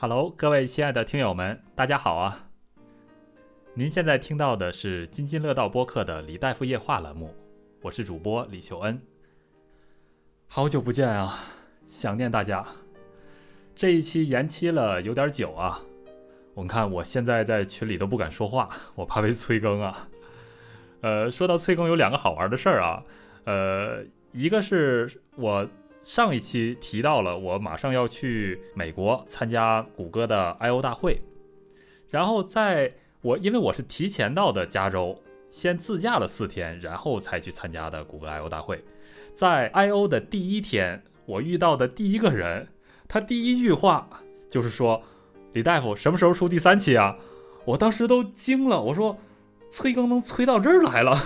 Hello，各位亲爱的听友们，大家好啊！您现在听到的是津津乐道播客的李大夫夜话栏目，我是主播李秀恩。好久不见啊，想念大家。这一期延期了有点久啊，我们看我现在在群里都不敢说话，我怕被催更啊。呃，说到催更，有两个好玩的事儿啊。呃，一个是我。上一期提到了，我马上要去美国参加谷歌的 I/O 大会，然后在我因为我是提前到的加州，先自驾了四天，然后才去参加的谷歌 I/O 大会。在 I/O 的第一天，我遇到的第一个人，他第一句话就是说：“李大夫，什么时候出第三期啊？”我当时都惊了，我说：“催更能催到这儿来了？”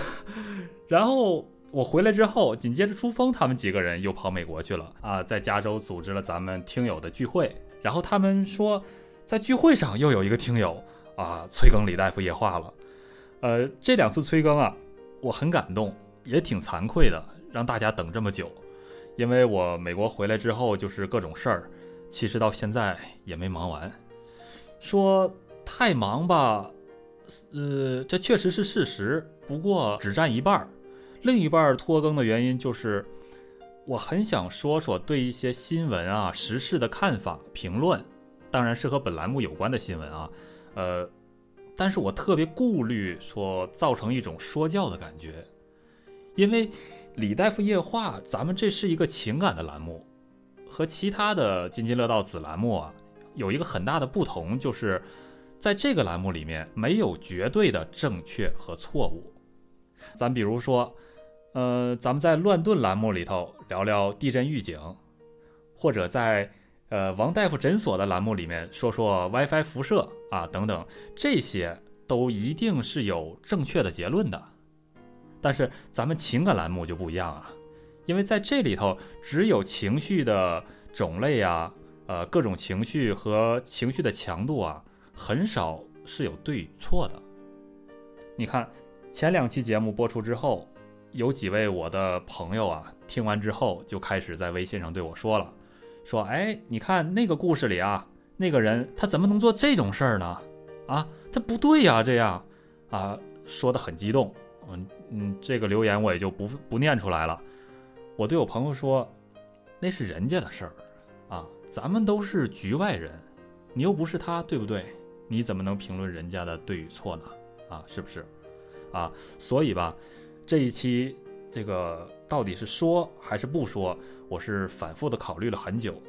然后。我回来之后，紧接着朱峰他们几个人又跑美国去了啊，在加州组织了咱们听友的聚会。然后他们说，在聚会上又有一个听友啊催更李大夫夜话了。呃，这两次催更啊，我很感动，也挺惭愧的，让大家等这么久。因为我美国回来之后就是各种事儿，其实到现在也没忙完。说太忙吧，呃，这确实是事实，不过只占一半儿。另一半拖更的原因就是，我很想说说对一些新闻啊、时事的看法、评论，当然是和本栏目有关的新闻啊，呃，但是我特别顾虑说造成一种说教的感觉，因为李大夫夜话，咱们这是一个情感的栏目，和其他的津津乐道子栏目啊，有一个很大的不同，就是在这个栏目里面没有绝对的正确和错误，咱比如说。呃，咱们在乱炖栏目里头聊聊地震预警，或者在呃王大夫诊所的栏目里面说说 WiFi 辐射啊等等，这些都一定是有正确的结论的。但是咱们情感栏目就不一样啊，因为在这里头只有情绪的种类啊，呃各种情绪和情绪的强度啊，很少是有对与错的。你看前两期节目播出之后。有几位我的朋友啊，听完之后就开始在微信上对我说了，说：“哎，你看那个故事里啊，那个人他怎么能做这种事儿呢？啊，他不对呀，这样啊，说的很激动。嗯嗯，这个留言我也就不不念出来了。我对我朋友说，那是人家的事儿啊，咱们都是局外人，你又不是他，对不对？你怎么能评论人家的对与错呢？啊，是不是？啊，所以吧。”这一期，这个到底是说还是不说？我是反复的考虑了很久。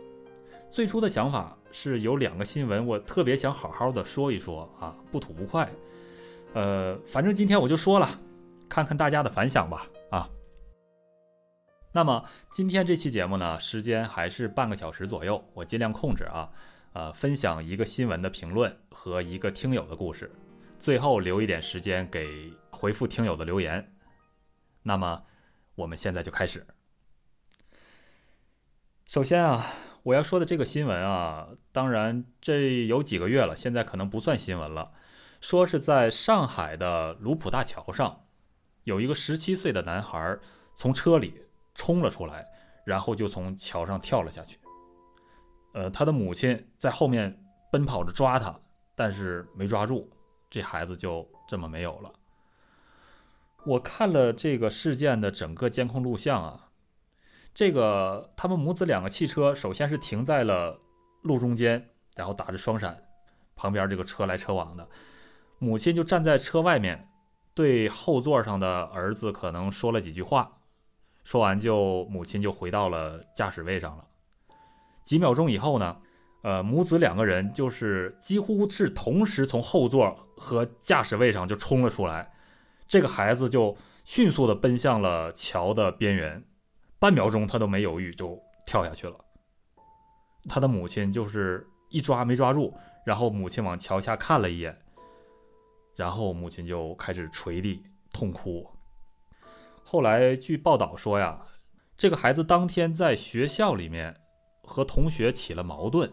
最初的想法是有两个新闻，我特别想好好的说一说啊，不吐不快。呃，反正今天我就说了，看看大家的反响吧。啊，那么今天这期节目呢，时间还是半个小时左右，我尽量控制啊。呃，分享一个新闻的评论和一个听友的故事，最后留一点时间给回复听友的留言。那么，我们现在就开始。首先啊，我要说的这个新闻啊，当然这有几个月了，现在可能不算新闻了。说是在上海的卢浦大桥上，有一个十七岁的男孩从车里冲了出来，然后就从桥上跳了下去。呃，他的母亲在后面奔跑着抓他，但是没抓住，这孩子就这么没有了。我看了这个事件的整个监控录像啊，这个他们母子两个汽车首先是停在了路中间，然后打着双闪，旁边这个车来车往的，母亲就站在车外面，对后座上的儿子可能说了几句话，说完就母亲就回到了驾驶位上了。几秒钟以后呢，呃，母子两个人就是几乎是同时从后座和驾驶位上就冲了出来。这个孩子就迅速地奔向了桥的边缘，半秒钟他都没犹豫就跳下去了。他的母亲就是一抓没抓住，然后母亲往桥下看了一眼，然后母亲就开始捶地痛哭。后来据报道说呀，这个孩子当天在学校里面和同学起了矛盾，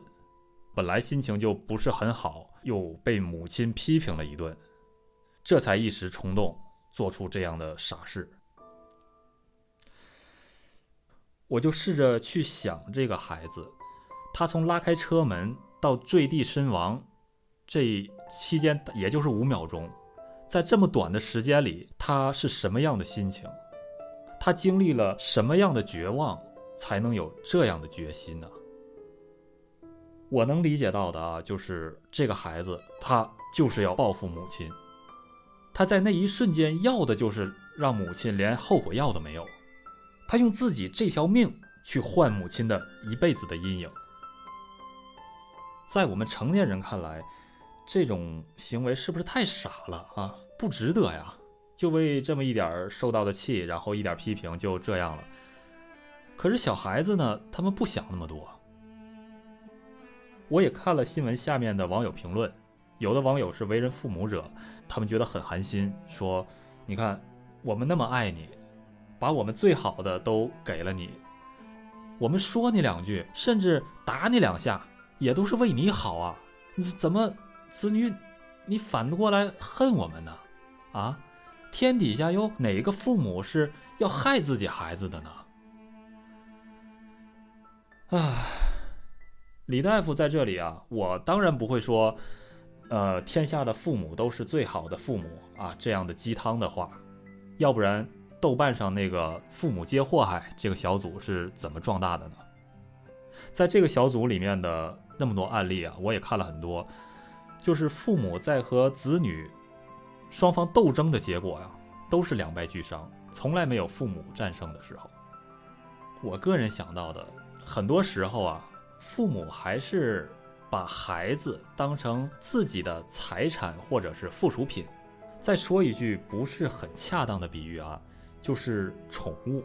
本来心情就不是很好，又被母亲批评了一顿。这才一时冲动做出这样的傻事。我就试着去想这个孩子，他从拉开车门到坠地身亡，这期间也就是五秒钟，在这么短的时间里，他是什么样的心情？他经历了什么样的绝望，才能有这样的决心呢？我能理解到的啊，就是这个孩子他就是要报复母亲，他在那一瞬间要的就是让母亲连后悔药都没有，他用自己这条命去换母亲的一辈子的阴影。在我们成年人看来，这种行为是不是太傻了啊？不值得呀！就为这么一点受到的气，然后一点批评就这样了。可是小孩子呢，他们不想那么多。我也看了新闻下面的网友评论，有的网友是为人父母者，他们觉得很寒心，说：“你看，我们那么爱你，把我们最好的都给了你，我们说你两句，甚至打你两下。”也都是为你好啊！你怎么子女，你反过来恨我们呢？啊，天底下有哪一个父母是要害自己孩子的呢？唉，李大夫在这里啊，我当然不会说，呃，天下的父母都是最好的父母啊这样的鸡汤的话，要不然豆瓣上那个“父母皆祸害”这个小组是怎么壮大的呢？在这个小组里面的。那么多案例啊，我也看了很多，就是父母在和子女双方斗争的结果呀，都是两败俱伤，从来没有父母战胜的时候。我个人想到的，很多时候啊，父母还是把孩子当成自己的财产或者是附属品。再说一句不是很恰当的比喻啊，就是宠物。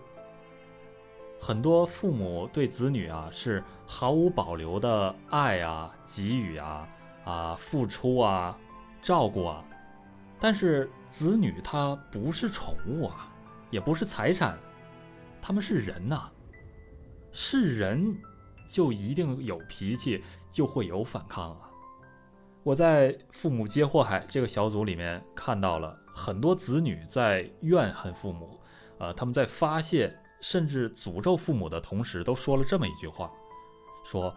很多父母对子女啊是毫无保留的爱啊、给予啊、啊付出啊、照顾啊，但是子女他不是宠物啊，也不是财产，他们是人呐，是人就一定有脾气，就会有反抗啊。我在“父母皆祸害”这个小组里面看到了很多子女在怨恨父母，呃，他们在发泄。甚至诅咒父母的同时，都说了这么一句话：“说，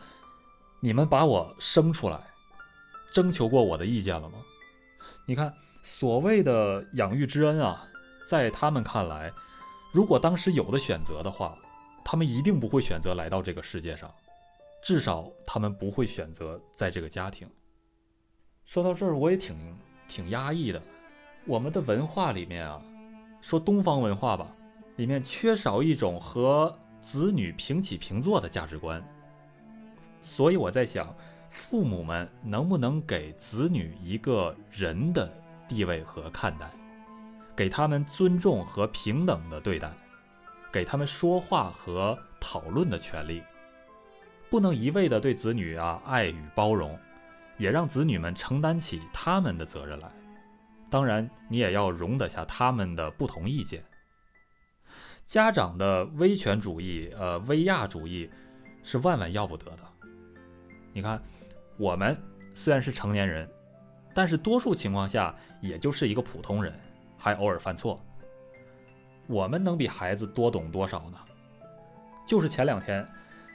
你们把我生出来，征求过我的意见了吗？你看，所谓的养育之恩啊，在他们看来，如果当时有的选择的话，他们一定不会选择来到这个世界上，至少他们不会选择在这个家庭。”说到这儿，我也挺挺压抑的。我们的文化里面啊，说东方文化吧。里面缺少一种和子女平起平坐的价值观，所以我在想，父母们能不能给子女一个人的地位和看待，给他们尊重和平等的对待，给他们说话和讨论的权利，不能一味的对子女啊爱与包容，也让子女们承担起他们的责任来。当然，你也要容得下他们的不同意见。家长的威权主义，呃，威亚主义，是万万要不得的。你看，我们虽然是成年人，但是多数情况下也就是一个普通人，还偶尔犯错。我们能比孩子多懂多少呢？就是前两天，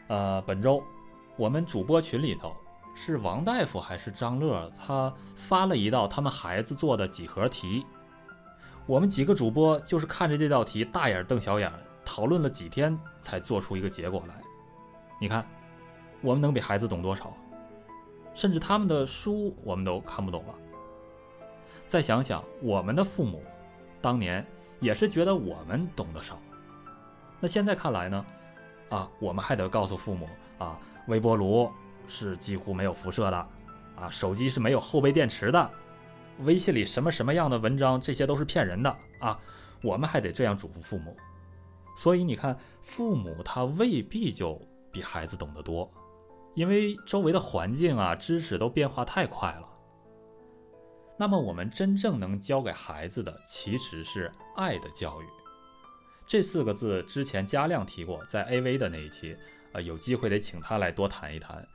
呃，本周，我们主播群里头是王大夫还是张乐，他发了一道他们孩子做的几何题。我们几个主播就是看着这道题大眼瞪小眼，讨论了几天才做出一个结果来。你看，我们能比孩子懂多少？甚至他们的书我们都看不懂了。再想想我们的父母，当年也是觉得我们懂得少。那现在看来呢？啊，我们还得告诉父母啊，微波炉是几乎没有辐射的，啊，手机是没有后备电池的。微信里什么什么样的文章，这些都是骗人的啊！我们还得这样嘱咐父母，所以你看，父母他未必就比孩子懂得多，因为周围的环境啊、知识都变化太快了。那么，我们真正能教给孩子的，其实是爱的教育。这四个字之前加亮提过，在 AV 的那一期，呃，有机会得请他来多谈一谈。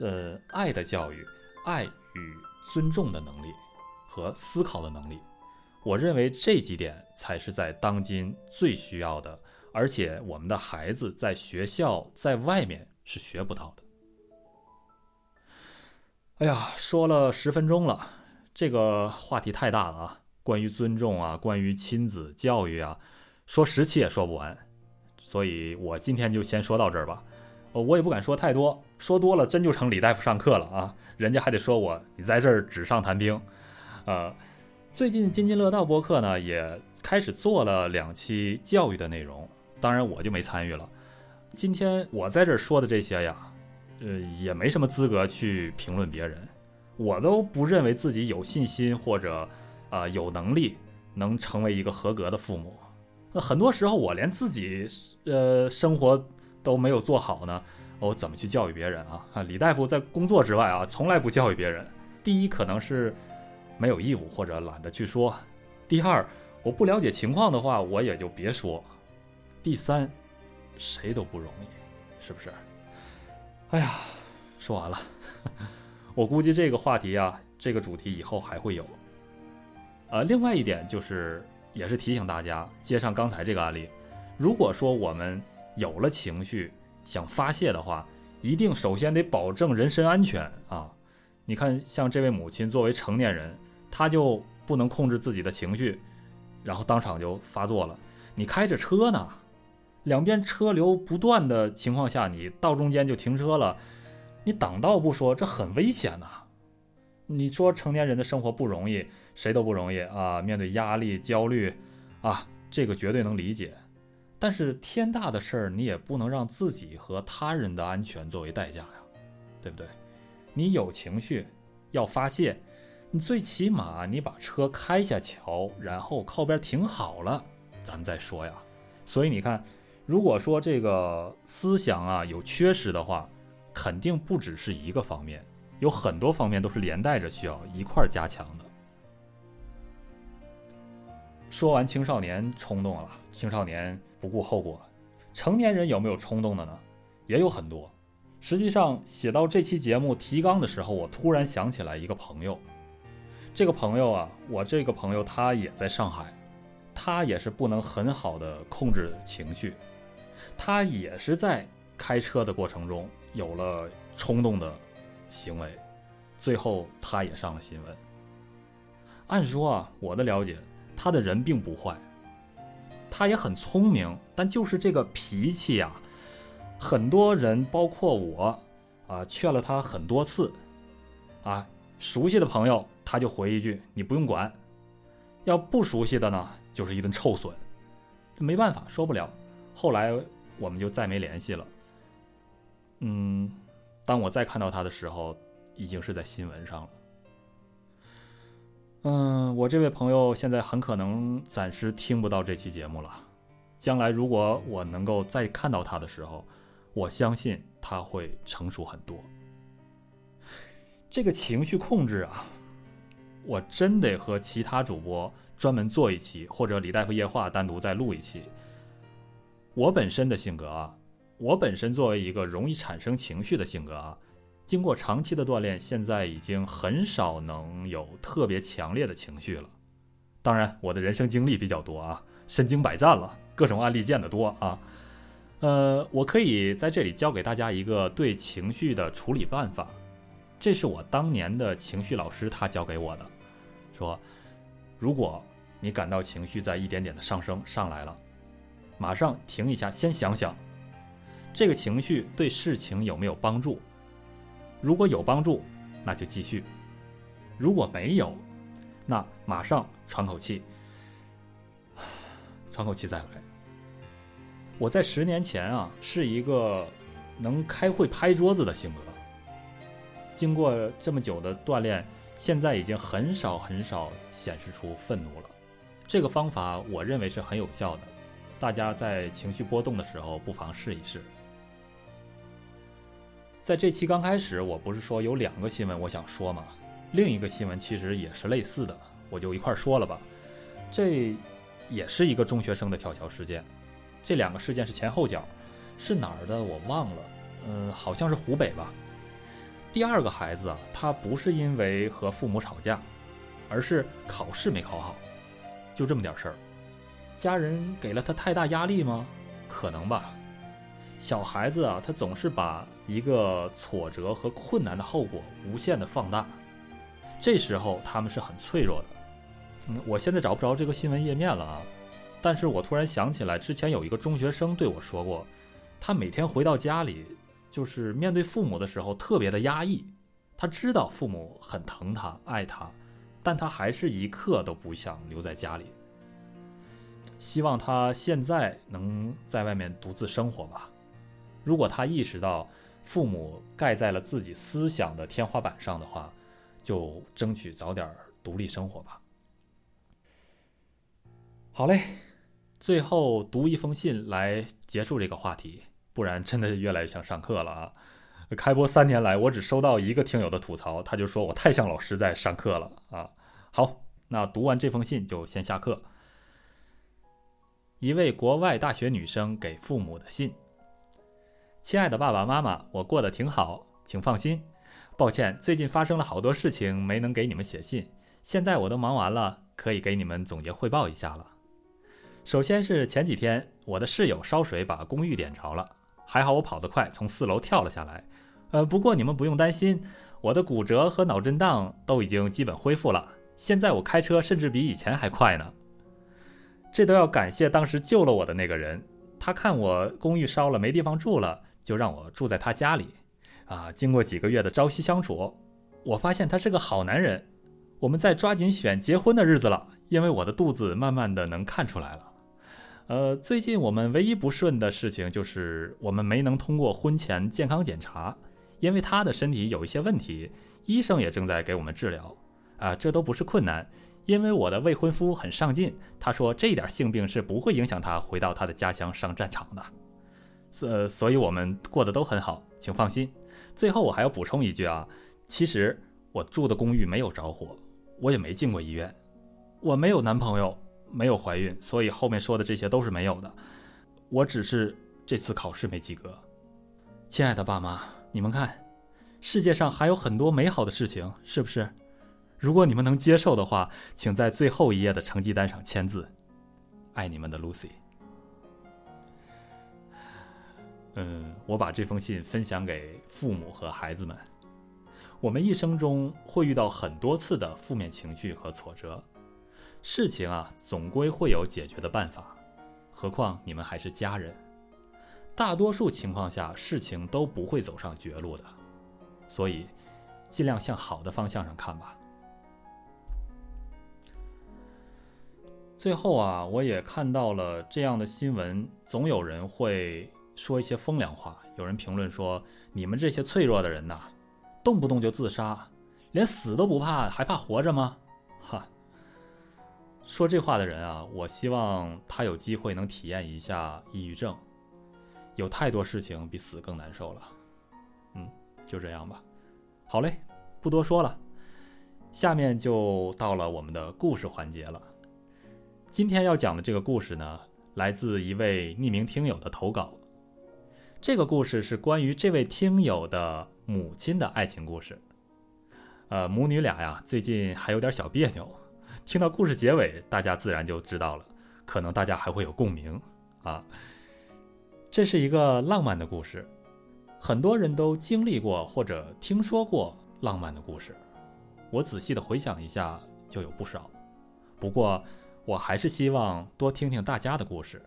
呃，爱的教育，爱与尊重的能力。和思考的能力，我认为这几点才是在当今最需要的，而且我们的孩子在学校在外面是学不到的。哎呀，说了十分钟了，这个话题太大了啊！关于尊重啊，关于亲子教育啊，说十期也说不完，所以我今天就先说到这儿吧。我也不敢说太多，说多了真就成李大夫上课了啊！人家还得说我你在这儿纸上谈兵。呃，最近津津乐道播客呢也开始做了两期教育的内容，当然我就没参与了。今天我在这儿说的这些呀，呃，也没什么资格去评论别人，我都不认为自己有信心或者啊有能力能成为一个合格的父母。那很多时候我连自己呃生活。都没有做好呢，我怎么去教育别人啊？啊，李大夫在工作之外啊，从来不教育别人。第一，可能是没有义务或者懒得去说；第二，我不了解情况的话，我也就别说；第三，谁都不容易，是不是？哎呀，说完了。我估计这个话题啊，这个主题以后还会有。呃，另外一点就是，也是提醒大家，接上刚才这个案例，如果说我们。有了情绪想发泄的话，一定首先得保证人身安全啊！你看，像这位母亲作为成年人，她就不能控制自己的情绪，然后当场就发作了。你开着车呢，两边车流不断的情况下，你到中间就停车了，你挡道不说，这很危险呐！你说成年人的生活不容易，谁都不容易啊！面对压力、焦虑啊，这个绝对能理解。但是天大的事儿，你也不能让自己和他人的安全作为代价呀，对不对？你有情绪要发泄，你最起码你把车开下桥，然后靠边停好了，咱们再说呀。所以你看，如果说这个思想啊有缺失的话，肯定不只是一个方面，有很多方面都是连带着需要一块儿加强的。说完青少年冲动了，青少年不顾后果，成年人有没有冲动的呢？也有很多。实际上，写到这期节目提纲的时候，我突然想起来一个朋友。这个朋友啊，我这个朋友他也在上海，他也是不能很好的控制情绪，他也是在开车的过程中有了冲动的行为，最后他也上了新闻。按说啊，我的了解。他的人并不坏，他也很聪明，但就是这个脾气呀，很多人包括我，啊，劝了他很多次，啊，熟悉的朋友他就回一句你不用管，要不熟悉的呢，就是一顿臭损，没办法说不了。后来我们就再没联系了。嗯，当我再看到他的时候，已经是在新闻上了。嗯，我这位朋友现在很可能暂时听不到这期节目了。将来如果我能够再看到他的时候，我相信他会成熟很多。这个情绪控制啊，我真得和其他主播专门做一期，或者李大夫夜话单独再录一期。我本身的性格啊，我本身作为一个容易产生情绪的性格啊。经过长期的锻炼，现在已经很少能有特别强烈的情绪了。当然，我的人生经历比较多啊，身经百战了，各种案例见得多啊。呃，我可以在这里教给大家一个对情绪的处理办法，这是我当年的情绪老师他教给我的。说，如果你感到情绪在一点点的上升上来了，马上停一下，先想想这个情绪对事情有没有帮助。如果有帮助，那就继续；如果没有，那马上喘口气，喘口气再来。我在十年前啊，是一个能开会拍桌子的性格。经过这么久的锻炼，现在已经很少很少显示出愤怒了。这个方法我认为是很有效的，大家在情绪波动的时候不妨试一试。在这期刚开始，我不是说有两个新闻我想说吗？另一个新闻其实也是类似的，我就一块说了吧。这也是一个中学生的跳桥事件，这两个事件是前后脚，是哪儿的我忘了，嗯，好像是湖北吧。第二个孩子啊，他不是因为和父母吵架，而是考试没考好，就这么点事儿。家人给了他太大压力吗？可能吧。小孩子啊，他总是把一个挫折和困难的后果无限的放大，这时候他们是很脆弱的。嗯，我现在找不着这个新闻页面了啊，但是我突然想起来，之前有一个中学生对我说过，他每天回到家里，就是面对父母的时候特别的压抑。他知道父母很疼他、爱他，但他还是一刻都不想留在家里。希望他现在能在外面独自生活吧。如果他意识到父母盖在了自己思想的天花板上的话，就争取早点独立生活吧。好嘞，最后读一封信来结束这个话题，不然真的越来越像上课了啊！开播三年来，我只收到一个听友的吐槽，他就说我太像老师在上课了啊。好，那读完这封信就先下课。一位国外大学女生给父母的信。亲爱的爸爸妈妈，我过得挺好，请放心。抱歉，最近发生了好多事情，没能给你们写信。现在我都忙完了，可以给你们总结汇报一下了。首先是前几天，我的室友烧水把公寓点着了，还好我跑得快，从四楼跳了下来。呃，不过你们不用担心，我的骨折和脑震荡都已经基本恢复了，现在我开车甚至比以前还快呢。这都要感谢当时救了我的那个人，他看我公寓烧了没地方住了。就让我住在他家里，啊，经过几个月的朝夕相处，我发现他是个好男人。我们在抓紧选结婚的日子了，因为我的肚子慢慢的能看出来了。呃，最近我们唯一不顺的事情就是我们没能通过婚前健康检查，因为他的身体有一些问题，医生也正在给我们治疗。啊，这都不是困难，因为我的未婚夫很上进，他说这点性病是不会影响他回到他的家乡上战场的。所所以，我们过得都很好，请放心。最后，我还要补充一句啊，其实我住的公寓没有着火，我也没进过医院，我没有男朋友，没有怀孕，所以后面说的这些都是没有的。我只是这次考试没及格。亲爱的爸妈，你们看，世界上还有很多美好的事情，是不是？如果你们能接受的话，请在最后一页的成绩单上签字。爱你们的 Lucy。嗯，我把这封信分享给父母和孩子们。我们一生中会遇到很多次的负面情绪和挫折，事情啊总归会有解决的办法。何况你们还是家人，大多数情况下事情都不会走上绝路的。所以，尽量向好的方向上看吧。最后啊，我也看到了这样的新闻，总有人会。说一些风凉话，有人评论说：“你们这些脆弱的人呐，动不动就自杀，连死都不怕，还怕活着吗？”哈，说这话的人啊，我希望他有机会能体验一下抑郁症。有太多事情比死更难受了。嗯，就这样吧。好嘞，不多说了，下面就到了我们的故事环节了。今天要讲的这个故事呢，来自一位匿名听友的投稿。这个故事是关于这位听友的母亲的爱情故事。呃，母女俩呀，最近还有点小别扭。听到故事结尾，大家自然就知道了，可能大家还会有共鸣啊。这是一个浪漫的故事，很多人都经历过或者听说过浪漫的故事。我仔细的回想一下，就有不少。不过，我还是希望多听听大家的故事，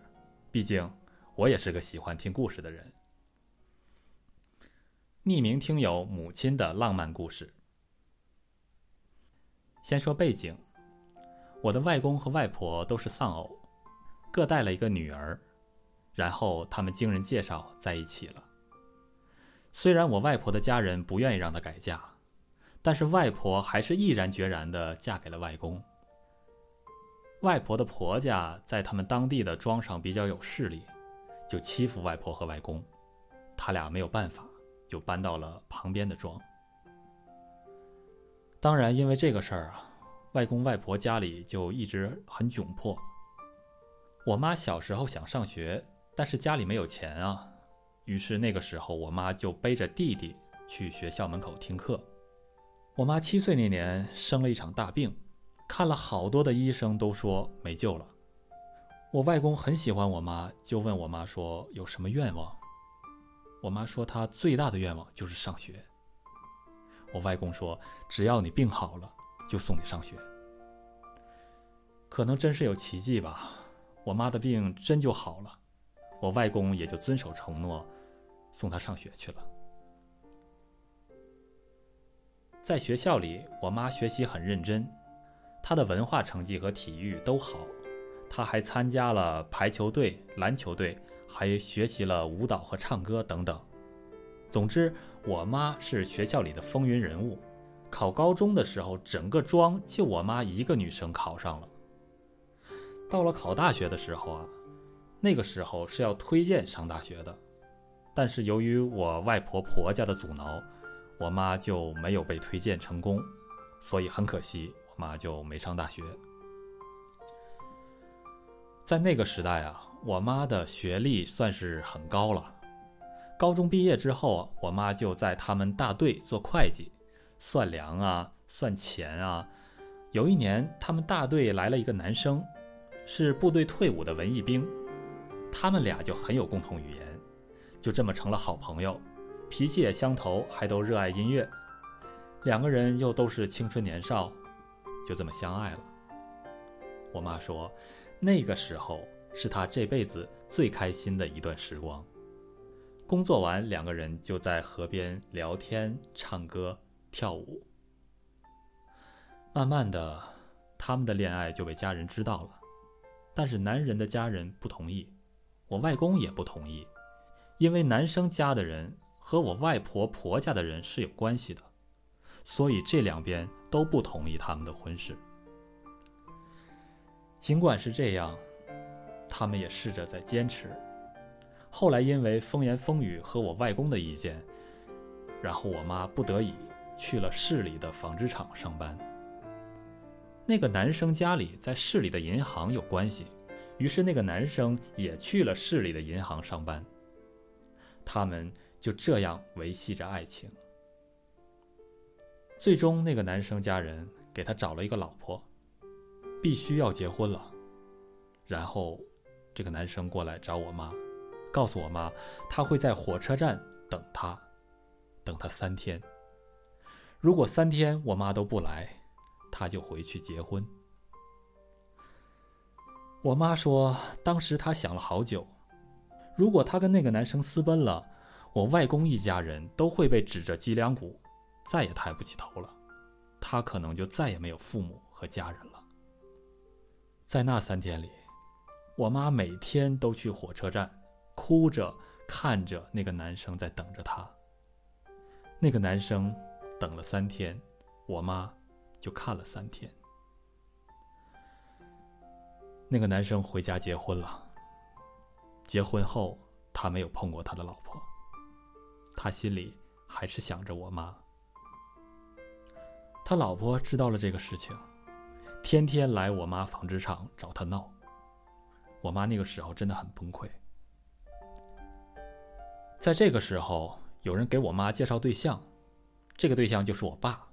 毕竟我也是个喜欢听故事的人。匿名听友母亲的浪漫故事。先说背景，我的外公和外婆都是丧偶，各带了一个女儿，然后他们经人介绍在一起了。虽然我外婆的家人不愿意让她改嫁，但是外婆还是毅然决然的嫁给了外公。外婆的婆家在他们当地的庄上比较有势力，就欺负外婆和外公，他俩没有办法。就搬到了旁边的庄。当然，因为这个事儿啊，外公外婆家里就一直很窘迫。我妈小时候想上学，但是家里没有钱啊，于是那个时候我妈就背着弟弟去学校门口听课。我妈七岁那年生了一场大病，看了好多的医生都说没救了。我外公很喜欢我妈，就问我妈说有什么愿望。我妈说她最大的愿望就是上学。我外公说，只要你病好了，就送你上学。可能真是有奇迹吧，我妈的病真就好了，我外公也就遵守承诺，送她上学去了。在学校里，我妈学习很认真，她的文化成绩和体育都好，她还参加了排球队、篮球队。还学习了舞蹈和唱歌等等。总之，我妈是学校里的风云人物。考高中的时候，整个庄就我妈一个女生考上了。到了考大学的时候啊，那个时候是要推荐上大学的，但是由于我外婆婆家的阻挠，我妈就没有被推荐成功，所以很可惜，我妈就没上大学。在那个时代啊。我妈的学历算是很高了，高中毕业之后，我妈就在他们大队做会计，算粮啊，算钱啊。有一年，他们大队来了一个男生，是部队退伍的文艺兵，他们俩就很有共同语言，就这么成了好朋友，脾气也相投，还都热爱音乐，两个人又都是青春年少，就这么相爱了。我妈说，那个时候。是他这辈子最开心的一段时光。工作完，两个人就在河边聊天、唱歌、跳舞。慢慢的，他们的恋爱就被家人知道了，但是男人的家人不同意，我外公也不同意，因为男生家的人和我外婆婆家的人是有关系的，所以这两边都不同意他们的婚事。尽管是这样。他们也试着在坚持，后来因为风言风语和我外公的意见，然后我妈不得已去了市里的纺织厂上班。那个男生家里在市里的银行有关系，于是那个男生也去了市里的银行上班。他们就这样维系着爱情。最终，那个男生家人给他找了一个老婆，必须要结婚了，然后。这个男生过来找我妈，告诉我妈，他会在火车站等她，等她三天。如果三天我妈都不来，他就回去结婚。我妈说，当时她想了好久，如果她跟那个男生私奔了，我外公一家人都会被指着脊梁骨，再也抬不起头了，她可能就再也没有父母和家人了。在那三天里。我妈每天都去火车站，哭着看着那个男生在等着她。那个男生等了三天，我妈就看了三天。那个男生回家结婚了。结婚后，他没有碰过他的老婆。他心里还是想着我妈。他老婆知道了这个事情，天天来我妈纺织厂找他闹。我妈那个时候真的很崩溃。在这个时候，有人给我妈介绍对象，这个对象就是我爸。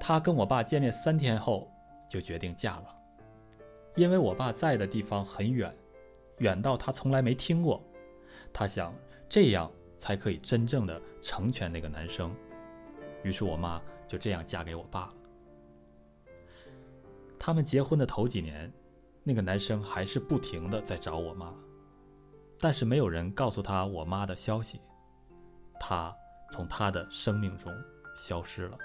他跟我爸见面三天后就决定嫁了，因为我爸在的地方很远，远到他从来没听过。他想这样才可以真正的成全那个男生，于是我妈就这样嫁给我爸了。他们结婚的头几年。那个男生还是不停的在找我妈，但是没有人告诉他我妈的消息，他从他的生命中消失了。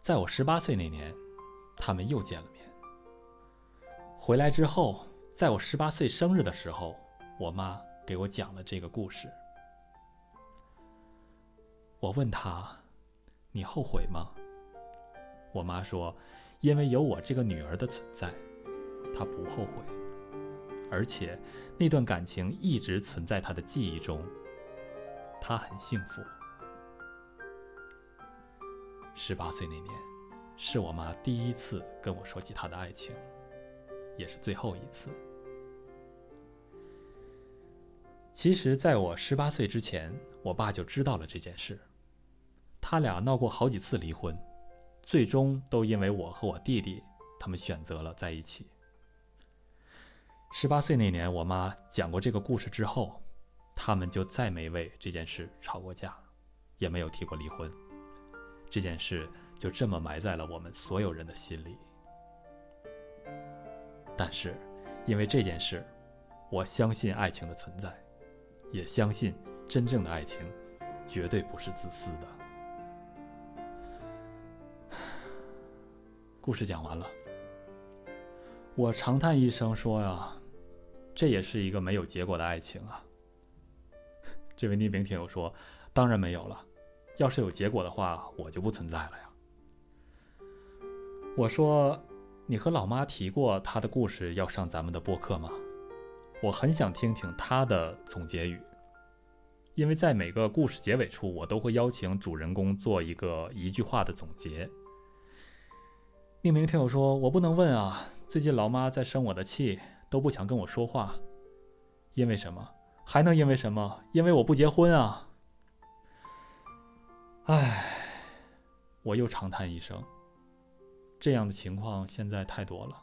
在我十八岁那年，他们又见了面。回来之后，在我十八岁生日的时候，我妈给我讲了这个故事。我问他：“你后悔吗？”我妈说。因为有我这个女儿的存在，他不后悔，而且那段感情一直存在他的记忆中，他很幸福。十八岁那年，是我妈第一次跟我说起她的爱情，也是最后一次。其实，在我十八岁之前，我爸就知道了这件事，他俩闹过好几次离婚。最终都因为我和我弟弟，他们选择了在一起。十八岁那年，我妈讲过这个故事之后，他们就再没为这件事吵过架，也没有提过离婚。这件事就这么埋在了我们所有人的心里。但是，因为这件事，我相信爱情的存在，也相信真正的爱情绝对不是自私的。故事讲完了，我长叹一声说呀，这也是一个没有结果的爱情啊。这位匿名听友说，当然没有了，要是有结果的话，我就不存在了呀。我说。你和老妈提过她的故事要上咱们的播客吗？我很想听听她的总结语，因为在每个故事结尾处，我都会邀请主人公做一个一句话的总结。匿名听友说：“我不能问啊，最近老妈在生我的气，都不想跟我说话，因为什么？还能因为什么？因为我不结婚啊！”唉，我又长叹一声。这样的情况现在太多了。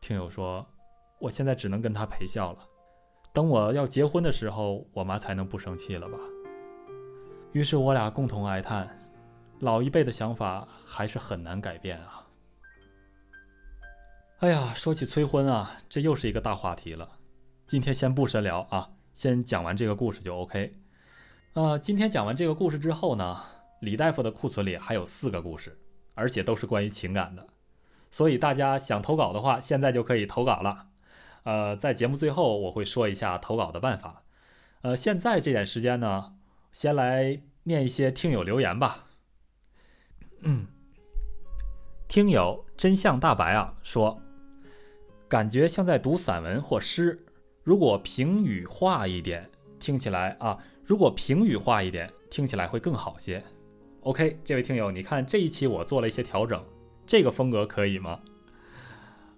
听友说，我现在只能跟他陪笑了。等我要结婚的时候，我妈才能不生气了吧？于是我俩共同哀叹：老一辈的想法还是很难改变啊。哎呀，说起催婚啊，这又是一个大话题了。今天先不深聊啊，先讲完这个故事就 OK。呃，今天讲完这个故事之后呢，李大夫的库存里还有四个故事。而且都是关于情感的，所以大家想投稿的话，现在就可以投稿了。呃，在节目最后我会说一下投稿的办法。呃，现在这点时间呢，先来念一些听友留言吧。听友真相大白啊说，感觉像在读散文或诗，如果平语化一点，听起来啊，如果平语化一点，听起来会更好些。OK，这位听友，你看这一期我做了一些调整，这个风格可以吗？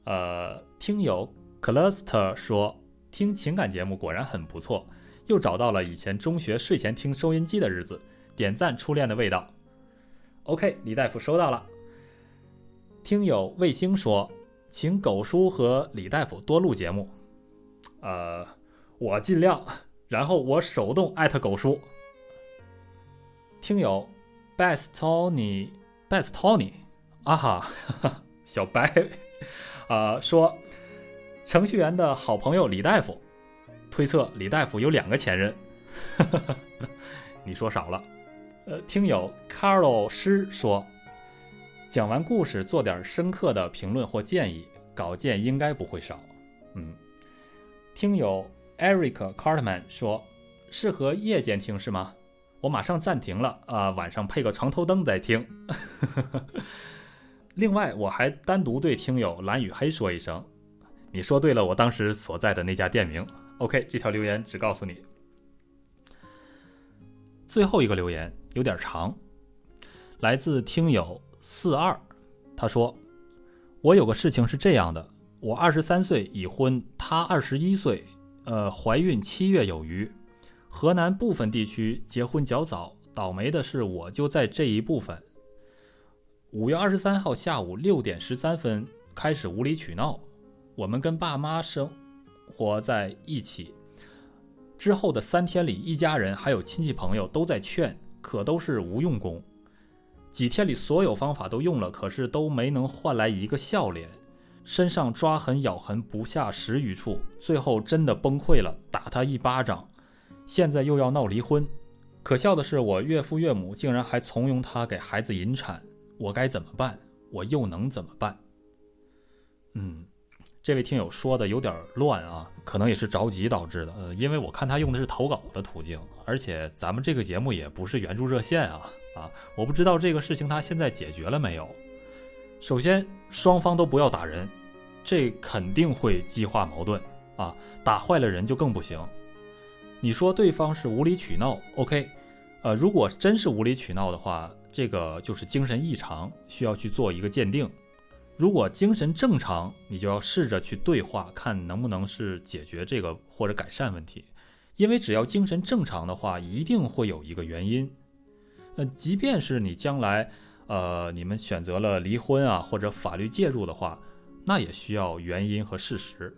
呃，听友 Cluster 说听情感节目果然很不错，又找到了以前中学睡前听收音机的日子，点赞初恋的味道。OK，李大夫收到了。听友卫星说，请狗叔和李大夫多录节目。呃，我尽量，然后我手动艾特狗叔。听友。Best Tony，Best Tony，啊哈，小白，啊说，程序员的好朋友李大夫，推测李大夫有两个前任，你说少了。呃，听友 Carlo 师说，讲完故事做点深刻的评论或建议，稿件应该不会少。嗯，听友 Eric Cartman 说，适合夜间听是吗？我马上暂停了啊，晚上配个床头灯再听。另外，我还单独对听友蓝与黑说一声，你说对了，我当时所在的那家店名。OK，这条留言只告诉你。最后一个留言有点长，来自听友四二，他说：“我有个事情是这样的，我二十三岁已婚，他二十一岁，呃，怀孕七月有余。”河南部分地区结婚较早，倒霉的是我就在这一部分。五月二十三号下午六点十三分开始无理取闹，我们跟爸妈生活在一起。之后的三天里，一家人还有亲戚朋友都在劝，可都是无用功。几天里所有方法都用了，可是都没能换来一个笑脸。身上抓痕咬痕不下十余处，最后真的崩溃了，打他一巴掌。现在又要闹离婚，可笑的是，我岳父岳母竟然还怂恿他给孩子引产，我该怎么办？我又能怎么办？嗯，这位听友说的有点乱啊，可能也是着急导致的。呃，因为我看他用的是投稿的途径，而且咱们这个节目也不是援助热线啊啊，我不知道这个事情他现在解决了没有。首先，双方都不要打人，这肯定会激化矛盾啊，打坏了人就更不行。你说对方是无理取闹，OK，呃，如果真是无理取闹的话，这个就是精神异常，需要去做一个鉴定。如果精神正常，你就要试着去对话，看能不能是解决这个或者改善问题。因为只要精神正常的话，一定会有一个原因。呃，即便是你将来，呃，你们选择了离婚啊，或者法律介入的话，那也需要原因和事实。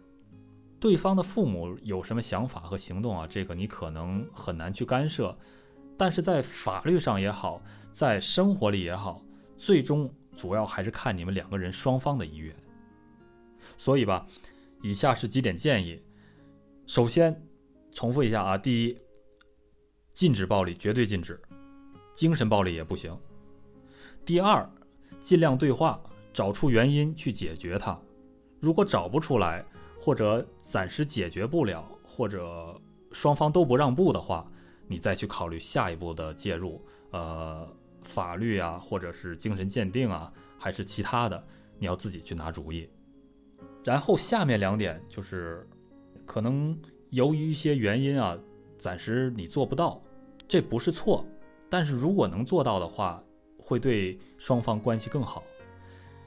对方的父母有什么想法和行动啊，这个你可能很难去干涉。但是在法律上也好，在生活里也好，最终主要还是看你们两个人双方的意愿。所以吧，以下是几点建议。首先，重复一下啊，第一，禁止暴力，绝对禁止，精神暴力也不行。第二，尽量对话，找出原因去解决它。如果找不出来，或者暂时解决不了，或者双方都不让步的话，你再去考虑下一步的介入，呃，法律啊，或者是精神鉴定啊，还是其他的，你要自己去拿主意。然后下面两点就是，可能由于一些原因啊，暂时你做不到，这不是错，但是如果能做到的话，会对双方关系更好。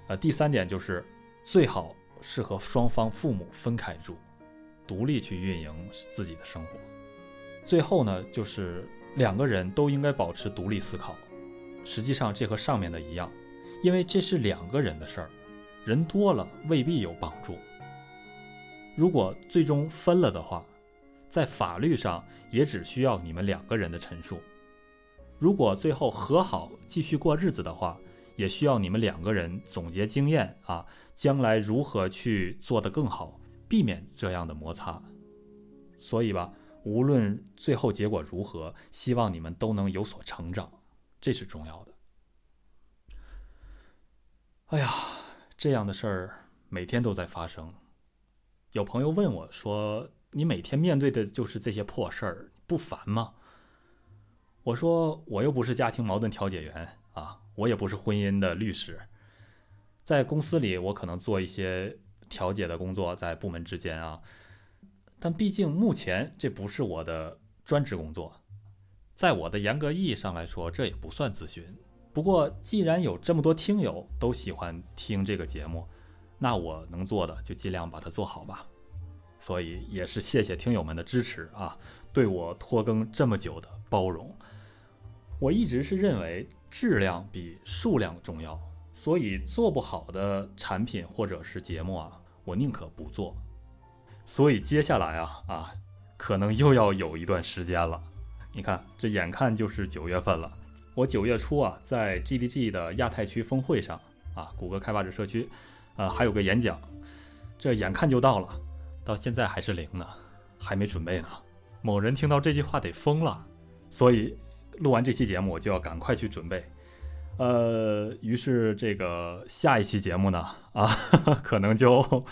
呃，第三点就是最好是和双方父母分开住，独立去运营自己的生活。最后呢，就是两个人都应该保持独立思考。实际上，这和上面的一样，因为这是两个人的事儿，人多了未必有帮助。如果最终分了的话，在法律上也只需要你们两个人的陈述。如果最后和好继续过日子的话，也需要你们两个人总结经验啊，将来如何去做得更好，避免这样的摩擦。所以吧。无论最后结果如何，希望你们都能有所成长，这是重要的。哎呀，这样的事儿每天都在发生。有朋友问我说：“你每天面对的就是这些破事儿，不烦吗？”我说：“我又不是家庭矛盾调解员啊，我也不是婚姻的律师。在公司里，我可能做一些调解的工作，在部门之间啊。”但毕竟目前这不是我的专职工作，在我的严格意义上来说，这也不算咨询。不过，既然有这么多听友都喜欢听这个节目，那我能做的就尽量把它做好吧。所以也是谢谢听友们的支持啊，对我拖更这么久的包容。我一直是认为质量比数量重要，所以做不好的产品或者是节目啊，我宁可不做。所以接下来啊啊，可能又要有一段时间了。你看，这眼看就是九月份了。我九月初啊，在 GDG 的亚太区峰会上啊，谷歌开发者社区，呃，还有个演讲，这眼看就到了，到现在还是零呢，还没准备呢。某人听到这句话得疯了，所以录完这期节目，我就要赶快去准备。呃，于是这个下一期节目呢，啊，可能就。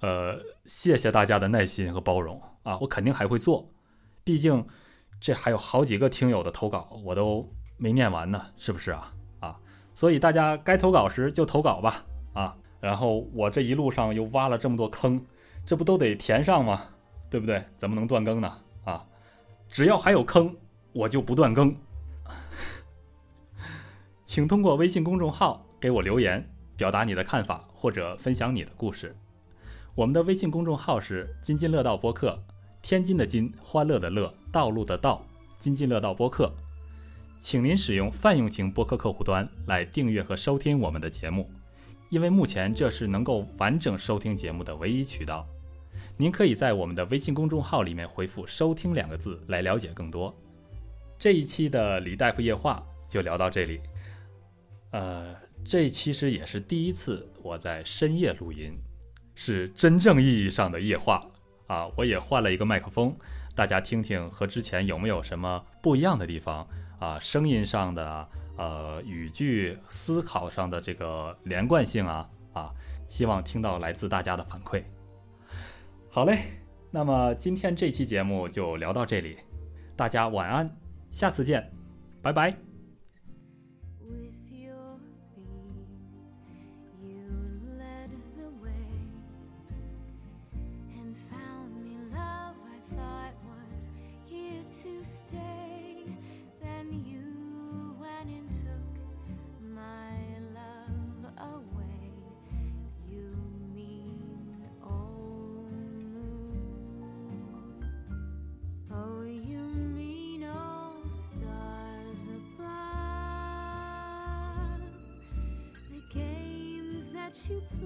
呃，谢谢大家的耐心和包容啊！我肯定还会做，毕竟这还有好几个听友的投稿，我都没念完呢，是不是啊？啊，所以大家该投稿时就投稿吧啊！然后我这一路上又挖了这么多坑，这不都得填上吗？对不对？怎么能断更呢？啊，只要还有坑，我就不断更。请通过微信公众号给我留言，表达你的看法或者分享你的故事。我们的微信公众号是“津津乐道播客”，天津的津，欢乐的乐，道路的道，津津乐道播客。请您使用泛用型播客客户端来订阅和收听我们的节目，因为目前这是能够完整收听节目的唯一渠道。您可以在我们的微信公众号里面回复“收听”两个字来了解更多。这一期的李大夫夜话就聊到这里。呃，这其实也是第一次我在深夜录音。是真正意义上的夜话啊！我也换了一个麦克风，大家听听和之前有没有什么不一样的地方啊？声音上的、呃语句、思考上的这个连贯性啊啊！希望听到来自大家的反馈。好嘞，那么今天这期节目就聊到这里，大家晚安，下次见，拜拜。you please.